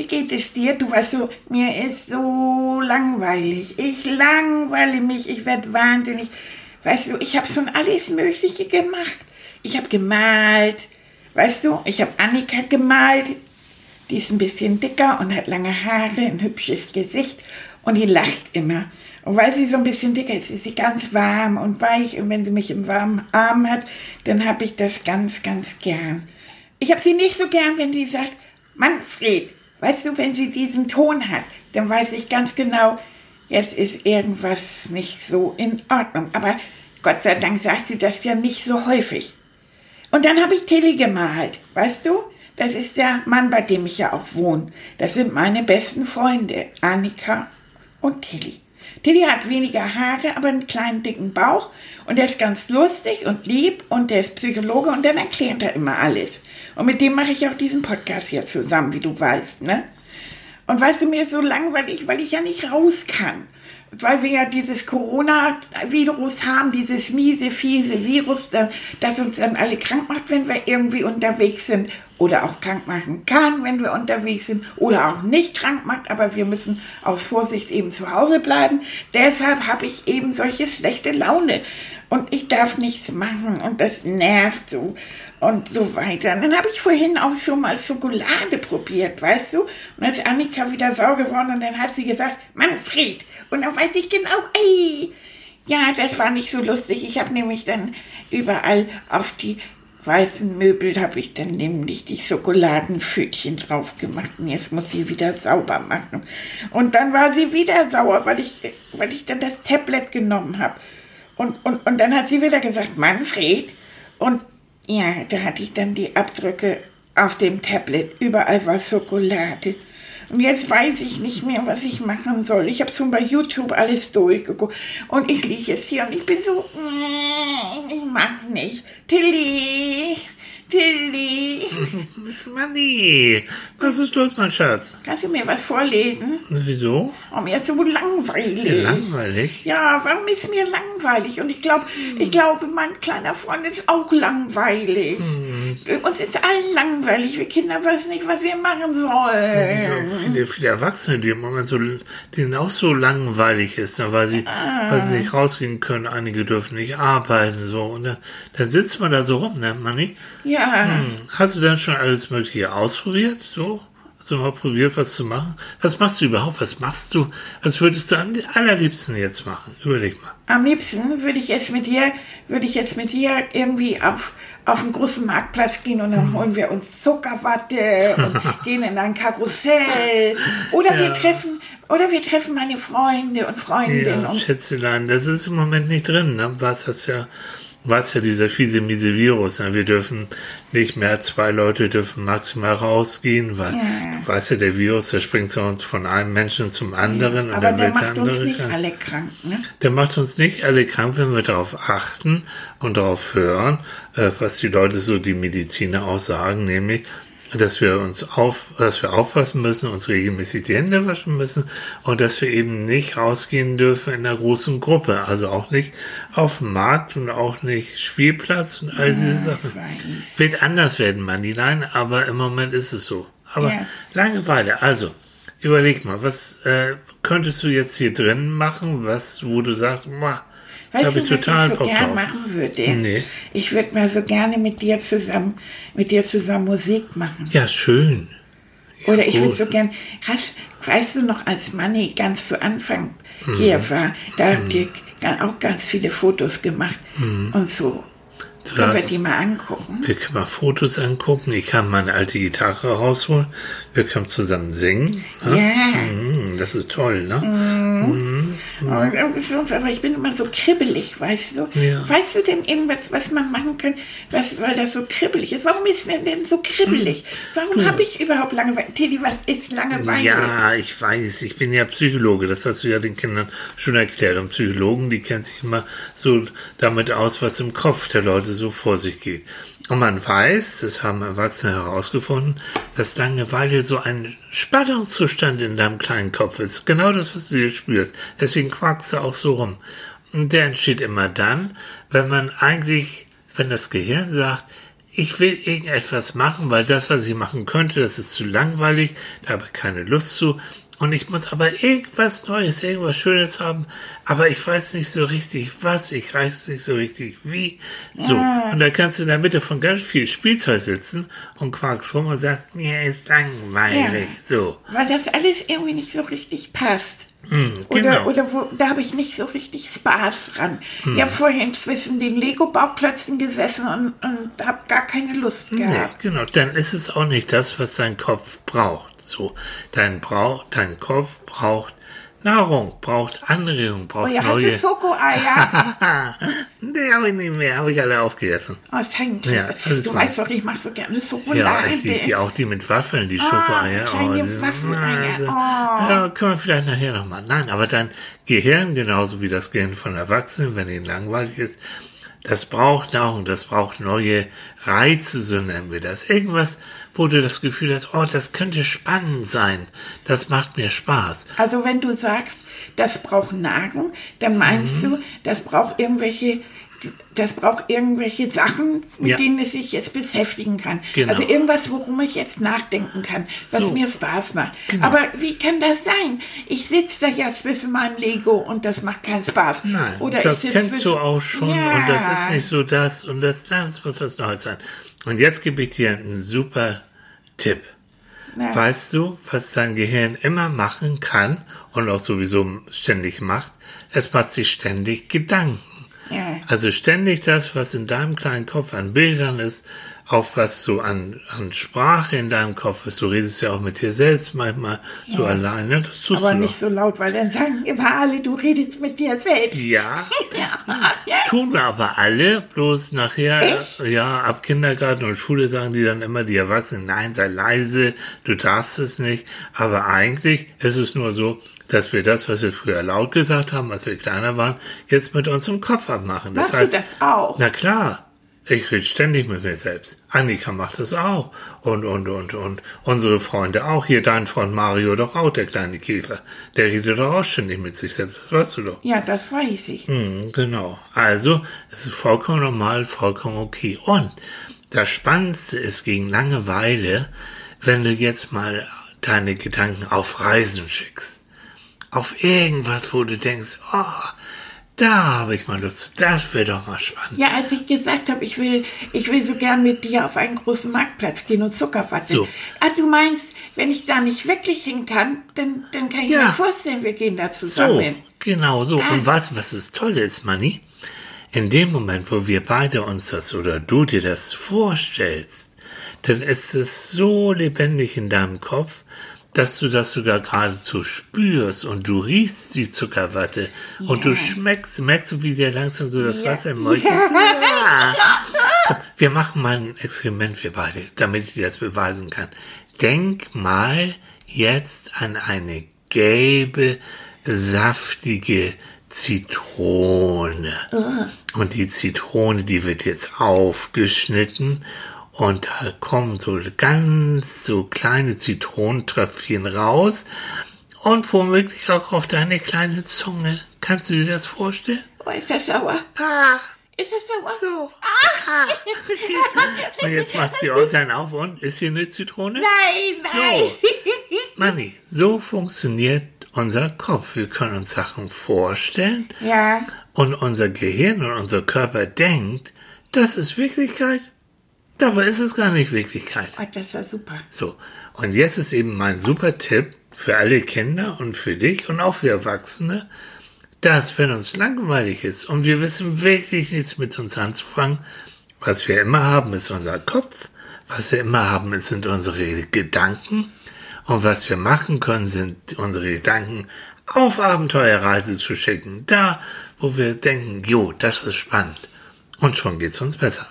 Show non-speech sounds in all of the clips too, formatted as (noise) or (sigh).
wie geht es dir? Du weißt so, mir ist so langweilig. Ich langweile mich, ich werde wahnsinnig. Weißt du, ich habe schon alles Mögliche gemacht. Ich habe gemalt. Weißt du, ich habe Annika gemalt. Die ist ein bisschen dicker und hat lange Haare, ein hübsches Gesicht und die lacht immer. Und weil sie so ein bisschen dicker ist, ist sie ganz warm und weich. Und wenn sie mich im warmen Arm hat, dann habe ich das ganz, ganz gern. Ich habe sie nicht so gern, wenn sie sagt, Manfred, weißt du, wenn sie diesen Ton hat, dann weiß ich ganz genau, jetzt ist irgendwas nicht so in Ordnung. Aber Gott sei Dank sagt sie das ja nicht so häufig. Und dann habe ich Tilly gemalt, weißt du? Das ist der Mann, bei dem ich ja auch wohne. Das sind meine besten Freunde, Annika und Tilly. Tilly hat weniger Haare, aber einen kleinen dicken Bauch und der ist ganz lustig und lieb und der ist Psychologe und dann erklärt er immer alles. Und mit dem mache ich auch diesen Podcast hier zusammen, wie du weißt, ne? Und weißt du, mir ist so langweilig, weil ich ja nicht raus kann weil wir ja dieses Corona-Virus haben, dieses miese, fiese Virus, das uns dann alle krank macht, wenn wir irgendwie unterwegs sind oder auch krank machen kann, wenn wir unterwegs sind oder auch nicht krank macht, aber wir müssen aus Vorsicht eben zu Hause bleiben. Deshalb habe ich eben solche schlechte Laune und ich darf nichts machen und das nervt so und so weiter. Und dann habe ich vorhin auch so mal Schokolade probiert, weißt du? Und dann ist Annika wieder sauer geworden und dann hat sie gesagt, Manfred. Und dann weiß ich genau, ey, ja, das war nicht so lustig. Ich habe nämlich dann überall auf die weißen Möbel habe ich dann nämlich die Schokoladenpfötchen drauf gemacht und jetzt muss sie wieder sauber machen. Und dann war sie wieder sauer, weil ich, weil ich dann das Tablet genommen habe. Und, und, und dann hat sie wieder gesagt, Manfred. Und ja, da hatte ich dann die Abdrücke auf dem Tablet. Überall war Schokolade. Und jetzt weiß ich nicht mehr, was ich machen soll. Ich habe schon bei YouTube alles durchgeguckt. Und ich liege jetzt hier und ich bin so, ich mach nicht. Tilly, Tilly. Manni, was ist los, mein Schatz? Kannst du mir was vorlesen? Wieso? Oh, mir ist so langweilig. Ist dir langweilig? Ja, warum ist mir langweilig? Und ich glaube, ich glaube, mein kleiner Freund ist auch langweilig. Hm. Uns ist allen langweilig. Wir Kinder wissen nicht, was wir machen sollen. Ja, viele, viele Erwachsene, die im Moment so, denen auch so langweilig ist, ne, weil sie, ah. weil sie nicht rausgehen können. Einige dürfen nicht arbeiten, so. Und dann, dann sitzt man da so rum, ne, Manni? Ja. Hm. Hast du denn schon alles Mögliche ausprobiert? So? Hast du mal probiert, was zu machen? Was machst du überhaupt? Was machst du? Was würdest du am allerliebsten jetzt machen? Überleg mal. Am liebsten würde ich jetzt mit dir, würde ich jetzt mit dir irgendwie auf, auf einen großen Marktplatz gehen und dann holen wir uns Zuckerwatte und (laughs) gehen in ein Karussell. Oder ja. wir treffen, oder wir treffen meine Freunde und Freundinnen. Ja, Schätzelein, das ist im Moment nicht drin, ne? Was hast ja was ja dieser fiese, miese Virus. Ne? Wir dürfen nicht mehr, zwei Leute dürfen maximal rausgehen, weil ja. du weißt ja, der Virus, der springt zu uns von einem Menschen zum anderen. Ja, aber der macht der uns nicht krank. alle krank. Ne? Der macht uns nicht alle krank, wenn wir darauf achten und darauf hören, äh, was die Leute so, die Mediziner auch sagen, nämlich, dass wir uns auf, dass wir aufpassen müssen, uns regelmäßig die Hände waschen müssen und dass wir eben nicht rausgehen dürfen in einer großen Gruppe, also auch nicht auf dem Markt und auch nicht Spielplatz und all diese ja, Sachen. Wird anders werden, Mandilein, aber im Moment ist es so. Aber ja. Langeweile, also überleg mal, was äh, könntest du jetzt hier drin machen, was, wo du sagst, boah, Weißt du, was ich so gern drauf. machen würde? Nee. Ich würde mal so gerne mit dir zusammen, mit dir zusammen Musik machen. Ja, schön. Ja, Oder ich würde so gern, hast, weißt du noch, als Manni ganz zu Anfang mhm. hier war, da mhm. habt ihr auch ganz viele Fotos gemacht mhm. und so. Du können wir die mal angucken? Wir können mal Fotos angucken. Ich kann meine alte Gitarre rausholen. Wir können zusammen singen. Ja. Mhm, das ist toll, ne? Aber ich bin immer so kribbelig, weißt du? Ja. Weißt du denn irgendwas, was man machen kann, was, weil das so kribbelig ist? Warum ist mir denn so kribbelig? Warum habe ich überhaupt Langeweile? Teddy, was ist Langeweile? Ja, ich weiß, ich bin ja Psychologe, das hast du ja den Kindern schon erklärt. Und Psychologen, die kennen sich immer so damit aus, was im Kopf der Leute so vor sich geht. Und man weiß, das haben Erwachsene herausgefunden, dass Langeweile so ein Spannungszustand in deinem kleinen Kopf ist. Genau das, was du hier spürst. Deswegen quakst du auch so rum. Und der entsteht immer dann, wenn man eigentlich, wenn das Gehirn sagt, ich will irgendetwas machen, weil das, was ich machen könnte, das ist zu langweilig, da habe ich keine Lust zu. Und ich muss aber irgendwas Neues, irgendwas Schönes haben. Aber ich weiß nicht so richtig was, ich weiß nicht so richtig wie. So. Und da kannst du in der Mitte von ganz viel Spielzeug sitzen und quakst rum und sagst, mir ist langweilig. So. Weil das alles irgendwie nicht so richtig passt. Hm, Oder, genau. oder wo, da habe ich nicht so richtig Spaß dran. Ich habe vorhin zwischen den Lego-Bauklötzen gesessen und, und habe gar keine Lust Nee, gehabt. genau. Dann ist es auch nicht das, was dein Kopf braucht. So. Dein, Brauch, dein Kopf braucht Nahrung, braucht Anregung, Oh braucht ja, hast neue. du Schokoeier? (laughs) nee, habe ich nicht mehr, habe ich alle aufgegessen. oh, danke. Ja, alles du weißt doch, ich mache so gerne Ja, Schokolade. ich liebe auch die mit Waffeln, die Schokoeier. kleine die- Waffeleier. Oh. Ja, können wir vielleicht nachher nochmal. Nein, aber dein Gehirn, genauso wie das Gehirn von Erwachsenen, wenn ihnen langweilig ist, das braucht Nahrung, das braucht neue Reize, so nennen wir das. Irgendwas, wo du das Gefühl hast, oh, das könnte spannend sein. Das macht mir Spaß. Also wenn du sagst, das braucht Nahrung, dann meinst Mhm. du, das braucht irgendwelche, das braucht irgendwelche Sachen, mit Ja. denen es sich jetzt beschäftigen kann. Genau. Also irgendwas, worum ich jetzt nachdenken kann, was So. mir Spaß macht. Genau. Aber wie kann das sein? Ich sitze da ja zwischen meinem Lego und das macht keinen Spaß. Nein, Oder das kennst du auch schon Ja. und das ist nicht so das und das, nein, das muss was Neues sein. Und jetzt gebe ich dir einen super Tipp. Ja. Weißt du, was dein Gehirn immer machen kann und auch sowieso ständig macht? Es macht sich ständig Gedanken. Ja. Also ständig das, was in deinem kleinen Kopf an Bildern ist, auf was so an, an Sprache in deinem Kopf ist. Du redest ja auch mit dir selbst manchmal so alleine. Das tust Aber du nicht doch. so laut, weil dann sagen immer alle, du redest mit dir selbst. Ja, (laughs) tun wir aber alle, bloß nachher, ja, ab Kindergarten und Schule sagen die dann immer, die Erwachsenen, nein, sei leise, du darfst es nicht. Aber eigentlich ist es nur so, dass wir das, was wir früher laut gesagt haben, als wir kleiner waren, jetzt mit unserem Kopf abmachen. Das Machst du das auch? Na klar. Ich rede ständig mit mir selbst. Annika macht das auch. Und, und, und, und. Unsere Freunde auch. Hier dein Freund Mario doch auch, der kleine Käfer. Der redet doch auch ständig mit sich selbst. Das weißt du doch. Ja, das weiß ich. Hm, genau. Also, es ist vollkommen normal, vollkommen okay. Und das Spannendste ist gegen Langeweile, wenn du jetzt mal deine Gedanken auf Reisen schickst. Auf irgendwas, wo du denkst, oh, da habe ich mal Lust. Das wäre doch mal spannend. Ja, als ich gesagt habe, ich will, ich will so gern mit dir auf einen großen Marktplatz gehen und Zuckerwatte. So. Ah, du meinst, wenn ich da nicht wirklich hin kann, dann, dann kann ich Ja. mir vorstellen, wir gehen da zusammen So, genau so. Und was, was das Tolle ist, Manni, in dem Moment, wo wir beide uns das oder du dir das vorstellst, dann ist es so lebendig in deinem Kopf, dass du das sogar geradezu spürst und du riechst die Zuckerwatte und du schmeckst, merkst du, wie dir langsam so das Ja. Wasser im Mund (laughs) ja. Komm, Wir machen mal ein Experiment, wir beide, damit ich dir das beweisen kann. Denk mal jetzt an eine gelbe, saftige Zitrone. Und die Zitrone, die wird jetzt aufgeschnitten und da kommen so ganz so kleine Zitronentröpfchen raus und womöglich auch auf deine kleine Zunge. Kannst du dir das vorstellen? Oh, ist das sauer? Ah, Ist das sauer? so. Ah. (laughs) und jetzt macht sie Äuglein auf und ist hier eine Zitrone? Nein, nein. (laughs) So. Manni, so funktioniert unser Kopf. Wir können uns Sachen vorstellen Ja, und unser Gehirn und unser Körper denkt, das ist Wirklichkeit. Dabei ist es gar nicht Wirklichkeit. oh, das war super. So, und jetzt ist eben mein super Tipp für alle Kinder und für dich und auch für Erwachsene, dass wenn uns langweilig ist und wir wissen wirklich nichts mit uns anzufangen, was wir immer haben, ist unser Kopf, was wir immer haben, sind unsere Gedanken Und was wir machen können, sind unsere Gedanken auf Abenteuerreise zu schicken. Da, wo wir denken, jo, das ist spannend. Und schon geht's uns besser.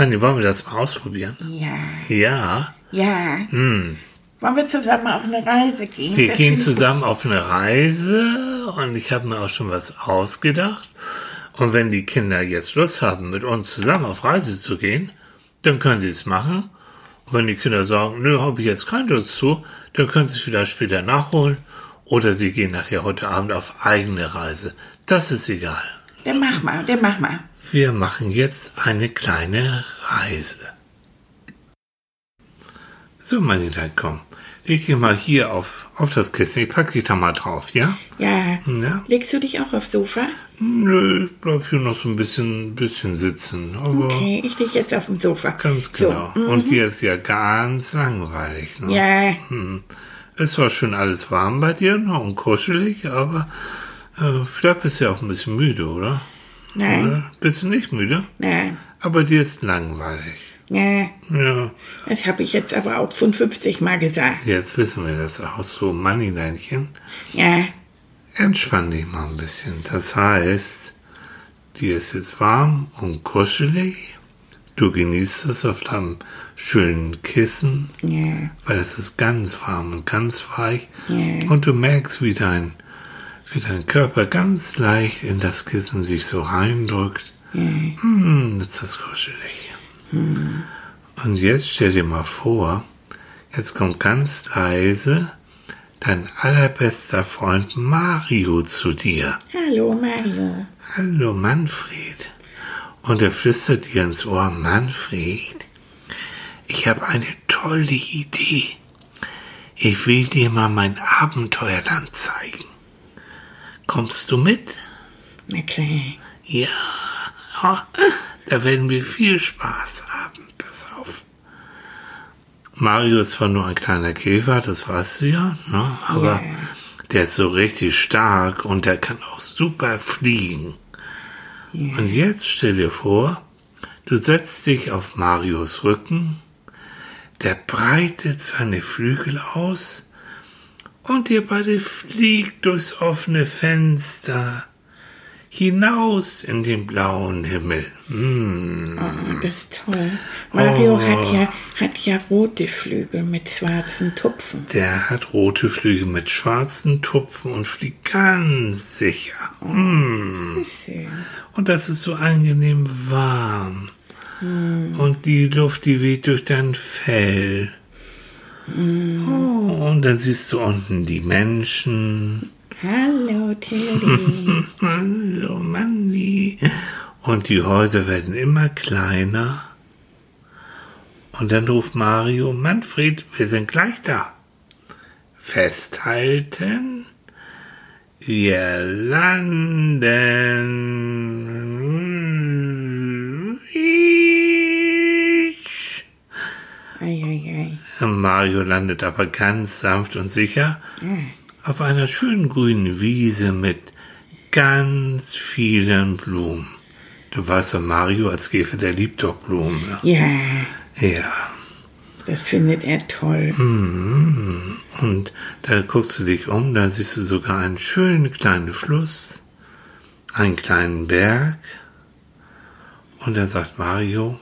Manni, wollen wir das mal ausprobieren? Ja. Ja. Ja. Hm. Wollen wir zusammen auf eine Reise gehen? Wir Das gehen zusammen auf eine Reise und ich habe mir auch schon was ausgedacht. Und wenn die Kinder jetzt Lust haben, mit uns zusammen auf Reise zu gehen, dann können sie es machen. Und wenn die Kinder sagen, nö, habe ich jetzt keine Lust zu, dann können sie es vielleicht später nachholen. Oder sie gehen nachher heute Abend auf eigene Reise. Das ist egal. Dann mach mal, dann mach mal. Wir machen jetzt eine kleine Reise. So, meine Lieben, komm. Leg dich mal hier auf, auf das Kissen. Ich packe dich da mal drauf, ja? Ja. Ja. Legst du dich auch aufs Sofa? Nö, ich bleib hier noch so ein bisschen, bisschen sitzen. Okay, ich lieg jetzt auf dem Sofa. ganz genau. So, mhm. Und dir ist ja ganz langweilig. Ne? Ja, Es war schön alles warm bei dir ne? und kuschelig, aber äh, vielleicht bist du ja auch ein bisschen müde, oder? Nein, Oder? Bist du nicht müde? nein, Aber dir ist langweilig. ja. Ja, Das habe ich jetzt aber auch schon 50 Mal gesagt. jetzt wissen wir das auch so. Mannineinchen, Ja, entspann dich mal ein bisschen. Das heißt, dir ist jetzt warm und kuschelig. Du genießt es auf deinem schönen Kissen, ja, weil es ist ganz warm und ganz weich. Ja. Und du merkst, wie dein, wie dein Körper ganz leicht in das Kissen sich so reindrückt. Hm, ist das kuschelig. Und jetzt stell dir mal vor, jetzt kommt ganz leise dein allerbester Freund Mario zu dir. hallo Mario. Hallo Manfred. Und er flüstert dir ins Ohr, Manfred, ich habe eine tolle Idee. Ich will dir mal mein Abenteuerland zeigen. Kommst du mit? Na klar. Ja, da werden wir viel Spaß haben. Pass auf. Mario ist zwar nur ein kleiner Käfer, das weißt du ja, ne? aber Ja. der ist so richtig stark und der kann auch super fliegen. Und jetzt stell dir vor, du setzt dich auf Marios Rücken, der breitet seine Flügel aus und ihr beide fliegt durchs offene Fenster hinaus in den blauen Himmel. Hm. Oh, das ist toll. Mario Oh. hat, ja, hat ja rote Flügel mit schwarzen Tupfen. Der hat rote Flügel mit schwarzen Tupfen und fliegt ganz sicher. Schön. Und das ist so angenehm warm. Und die Luft, die weht durch dein Fell. Oh, und dann siehst du unten die Menschen. Hallo Tilly. (laughs) Hallo Manni. Und die Häuser werden immer kleiner. Und dann ruft Mario, Manfred, wir sind gleich da. Festhalten. Wir landen. Eieiei. Mario landet aber ganz sanft und sicher auf einer schönen grünen Wiese mit ganz vielen Blumen. Du weißt doch, Mario als Käfer, der liebt doch Blumen. Ne? Ja, Ja. das findet er toll. Und da guckst du dich um, da siehst du sogar einen schönen kleinen Fluss, einen kleinen Berg. Und dann sagt Mario,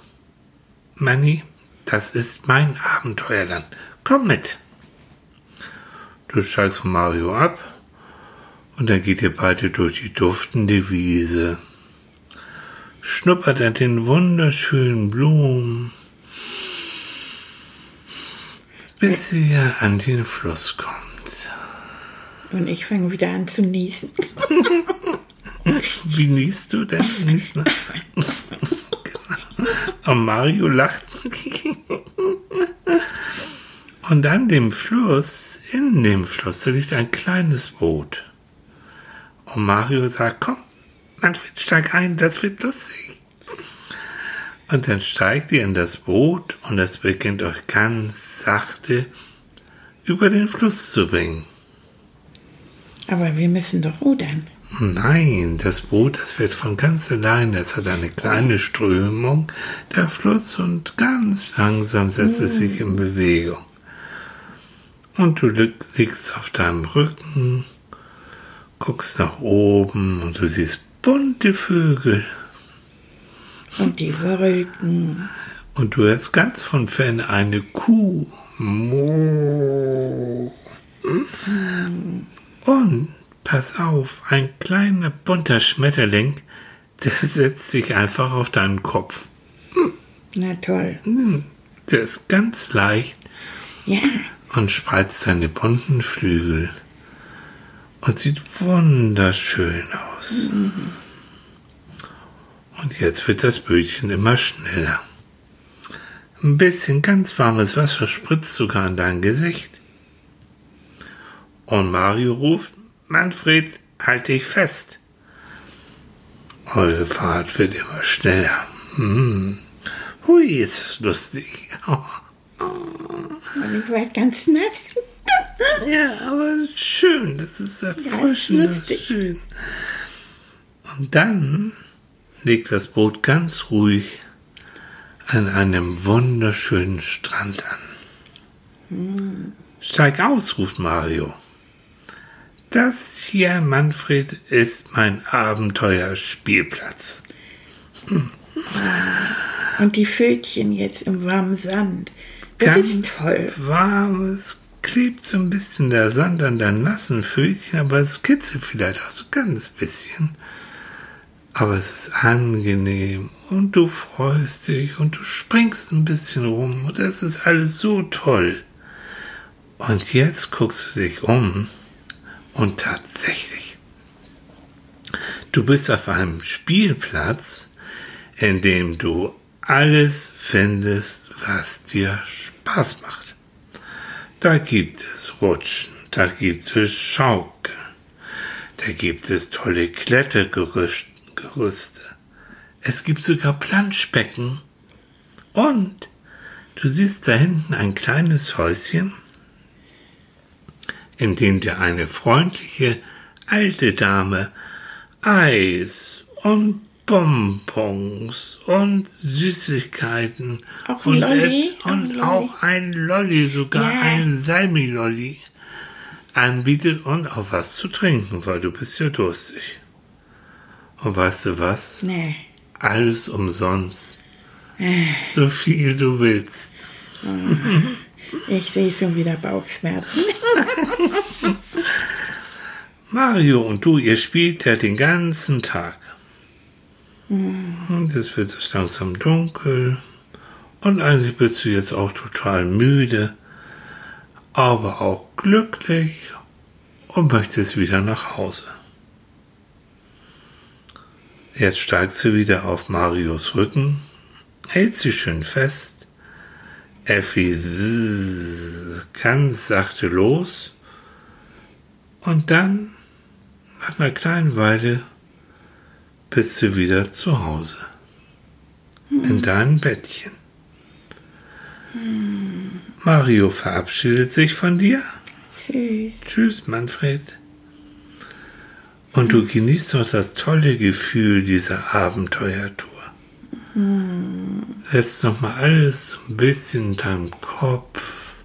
Manni, das ist mein Abenteuerland. Komm mit. Du steigst von Mario ab und dann geht ihr beide durch die duftende Wiese. Schnuppert an den wunderschönen Blumen, bis ihr an den Fluss kommt. Und ich fange wieder an zu niesen. (laughs) Wie niest du denn? Nicht mehr? (laughs) Und Mario lacht. Und an dem Fluss, in dem Fluss, da liegt ein kleines Boot. Und Mario sagt, komm, Manfred, steig ein, das wird lustig. Und dann steigt ihr in das Boot und es beginnt euch ganz sachte über den Fluss zu bringen. Aber wir müssen doch rudern. Nein, das Boot, das wird von ganz allein. Es hat eine kleine Strömung, der Fluss, und ganz langsam setzt es sich in Bewegung. Und du liegst auf deinem Rücken, guckst nach oben und du siehst bunte Vögel. Und die Wolken. Und du hörst ganz von fern eine Kuh. Moo. Und pass auf, ein kleiner bunter Schmetterling, der setzt sich einfach auf deinen Kopf. Na toll. Der ist ganz leicht Ja. Und spreizt seine bunten Flügel und sieht wunderschön aus. Und jetzt wird das Bötchen immer schneller. Ein bisschen ganz warmes Wasser spritzt sogar an dein Gesicht. Und Mario ruft, Manfred, halt dich fest. Eure Fahrt wird immer schneller. Hm. Hui, ist es lustig. (laughs) Und ich werde ganz nass. Ja, aber schön, das ist erfrischend, das ist lustig. schön. Und dann legt das Boot ganz ruhig an einem wunderschönen Strand an. Steig aus, ruft Mario. Das hier, Manfred, ist mein Abenteuerspielplatz. Und die Fötchen jetzt im warmen Sand. Das Ganz ist toll. warm, es klebt so ein bisschen der Sand an deinen nassen Fötchen, aber es kitzelt vielleicht auch so ganz bisschen. Aber es ist angenehm und du freust dich und du springst ein bisschen rum und das ist alles so toll. Und jetzt guckst du dich um und tatsächlich, du bist auf einem Spielplatz, in dem du alles findest, was dir Spaß macht. Da gibt es Rutschen, da gibt es Schaukeln, da gibt es tolle Klettergerüste. Es gibt sogar Planschbecken. Und du siehst da hinten ein kleines Häuschen, in dem dir eine freundliche alte Dame Eis und Bonbons und Süßigkeiten Auch ein und, Lolli? et- Auch ein und Lolli? auch ein Lolli, sogar Ja. ein Salmi-Lolli anbietet und auch was zu trinken, weil du bist ja durstig. Und weißt du was? Nee. Alles umsonst. So viel du willst. (laughs) Ich sehe schon wieder Bauchschmerzen. (laughs) Mario und du, ihr spielt ja den ganzen Tag. Und es wird so langsam dunkel. Und eigentlich bist du jetzt auch total müde, aber auch glücklich und möchtest wieder nach Hause. Jetzt steigst du wieder auf Marios Rücken, hält sie schön fest. Effi ganz sachte los. Und dann, nach einer kleinen Weile, bist du wieder zu Hause. In deinem Bettchen. Mario verabschiedet sich von dir. Süß. Tschüss, Manfred. Und du genießt noch das tolle Gefühl dieser Abenteuertour. Lässt noch mal alles so ein bisschen in deinem Kopf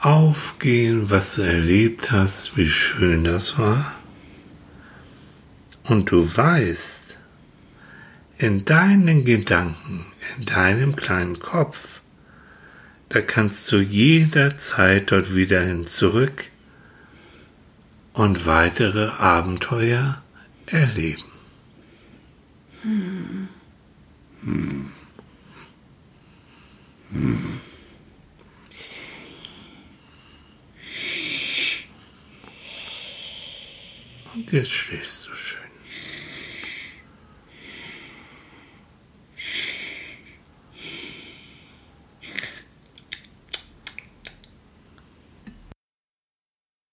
aufgehen, was du erlebt hast, wie schön das war. Und du weißt, in deinen Gedanken, in deinem kleinen Kopf, da kannst du jederzeit dort wieder hin zurück und weitere Abenteuer erleben. Und jetzt schläfst du.